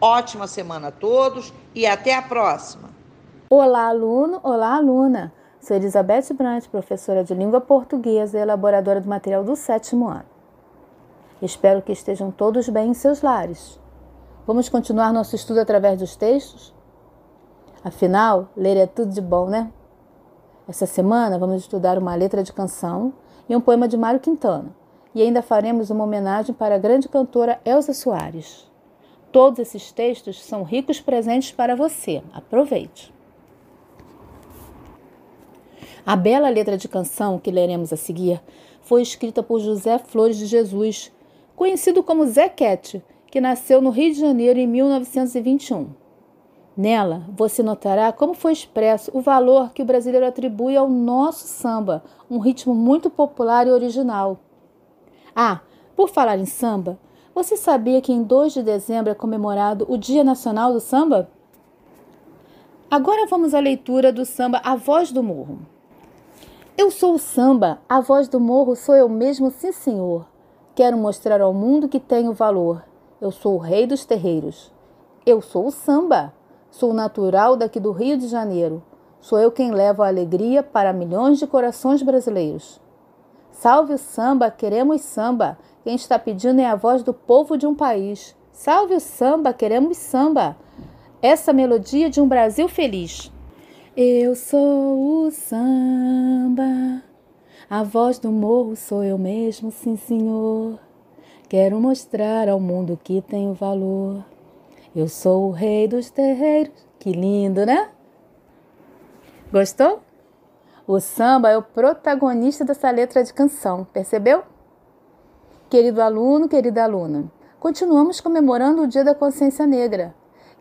Ótima semana a todos e até a próxima. Olá, aluno, olá, aluna. Sou Elizabeth Brandt, professora de língua portuguesa e elaboradora do material do sétimo ano. Espero que estejam todos bem em seus lares. Vamos continuar nosso estudo através dos textos? Afinal, ler é tudo de bom, né? Essa semana vamos estudar uma letra de canção e um poema de Mário Quintana. E ainda faremos uma homenagem para a grande cantora Elza Soares. Todos esses textos são ricos presentes para você. Aproveite. A bela letra de canção que leremos a seguir foi escrita por José Flores de Jesus, conhecido como Zé Quete, que nasceu no Rio de Janeiro em 1921. Nela, você notará como foi expresso o valor que o brasileiro atribui ao nosso samba, um ritmo muito popular e original. Ah, por falar em samba, você sabia que em 2 de dezembro é comemorado o Dia Nacional do Samba? Agora vamos à leitura do samba A Voz do Morro. Eu sou o samba, a voz do morro sou eu mesmo, sim senhor. Quero mostrar ao mundo que tenho valor. Eu sou o rei dos terreiros. Eu sou o samba. Sou natural daqui do Rio de Janeiro. Sou eu quem levo a alegria para milhões de corações brasileiros. Salve o samba, queremos samba. Quem está pedindo é a voz do povo de um país. Salve o samba, queremos samba. Essa melodia de um Brasil feliz. Eu sou o samba, a voz do morro sou eu mesmo, sim senhor. Quero mostrar ao mundo que tenho valor. Eu sou o rei dos terreiros. Que lindo, né? Gostou? O samba é o protagonista dessa letra de canção, percebeu? Querido aluno, querida aluna, continuamos comemorando o Dia da Consciência Negra.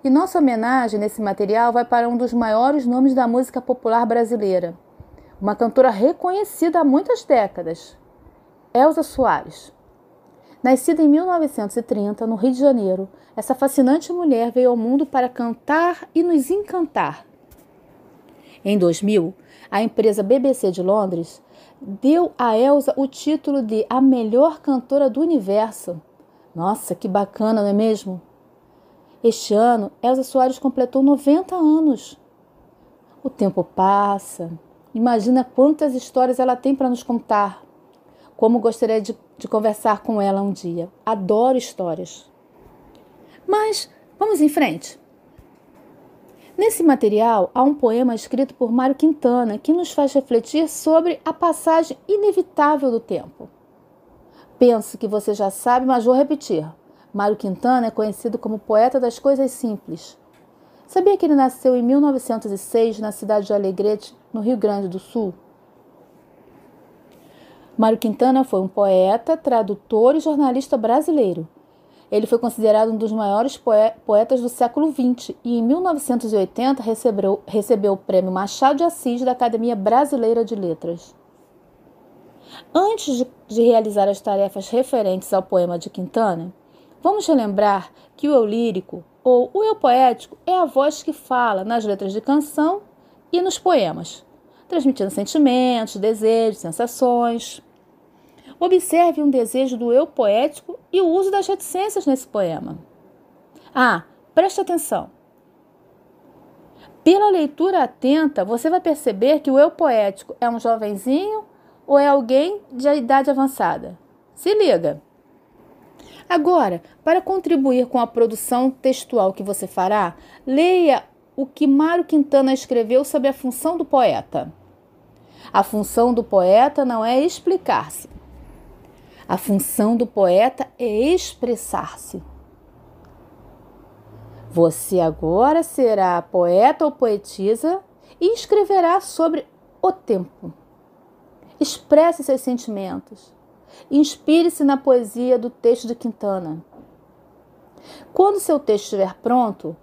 E nossa homenagem nesse material vai para um dos maiores nomes da música popular brasileira, uma cantora reconhecida há muitas décadas, Elza Soares. Nascida em 1930, no Rio de Janeiro, essa fascinante mulher veio ao mundo para cantar e nos encantar. Em 2000, a empresa BBC de Londres deu a Elsa o título de a melhor cantora do universo. Nossa, que bacana, não é mesmo? Este ano, Elsa Soares completou 90 anos. O tempo passa. Imagina quantas histórias ela tem para nos contar. Como gostaria de, de conversar com ela um dia. Adoro histórias. Mas vamos em frente. Nesse material há um poema escrito por Mário Quintana que nos faz refletir sobre a passagem inevitável do tempo. Penso que você já sabe, mas vou repetir. Mário Quintana é conhecido como poeta das coisas simples. Sabia que ele nasceu em 1906 na cidade de Alegrete, no Rio Grande do Sul? Mário Quintana foi um poeta, tradutor e jornalista brasileiro. Ele foi considerado um dos maiores poetas do século XX e, em 1980, recebeu, recebeu o prêmio Machado de Assis da Academia Brasileira de Letras. Antes de, de realizar as tarefas referentes ao poema de Quintana, vamos relembrar que o eu lírico ou o eu poético é a voz que fala nas letras de canção e nos poemas, transmitindo sentimentos, desejos, sensações. Observe um desejo do eu poético e o uso das reticências nesse poema. Ah, preste atenção. Pela leitura atenta, você vai perceber que o eu poético é um jovenzinho ou é alguém de idade avançada. Se liga! Agora, para contribuir com a produção textual que você fará, leia o que Mário Quintana escreveu sobre a função do poeta. A função do poeta não é explicar-se. A função do poeta é expressar-se. Você agora será poeta ou poetisa e escreverá sobre o tempo. Expresse seus sentimentos Inspire-se na poesia do texto de Quintana. Quando seu texto estiver pronto,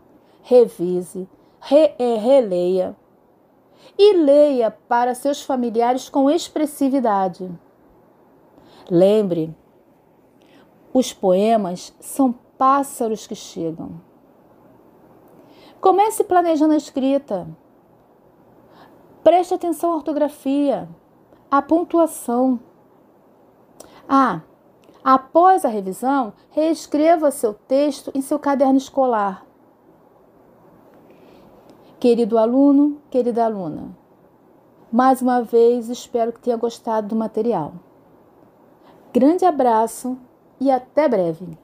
revise, re é, releia e leia para seus familiares com expressividade. Lembre, os poemas são pássaros que chegam. Comece planejando a escrita. Preste atenção à ortografia, à pontuação. Ah, após a revisão, reescreva seu texto em seu caderno escolar. Querido aluno, querida aluna, mais uma vez espero que tenha gostado do material. Grande abraço e até breve!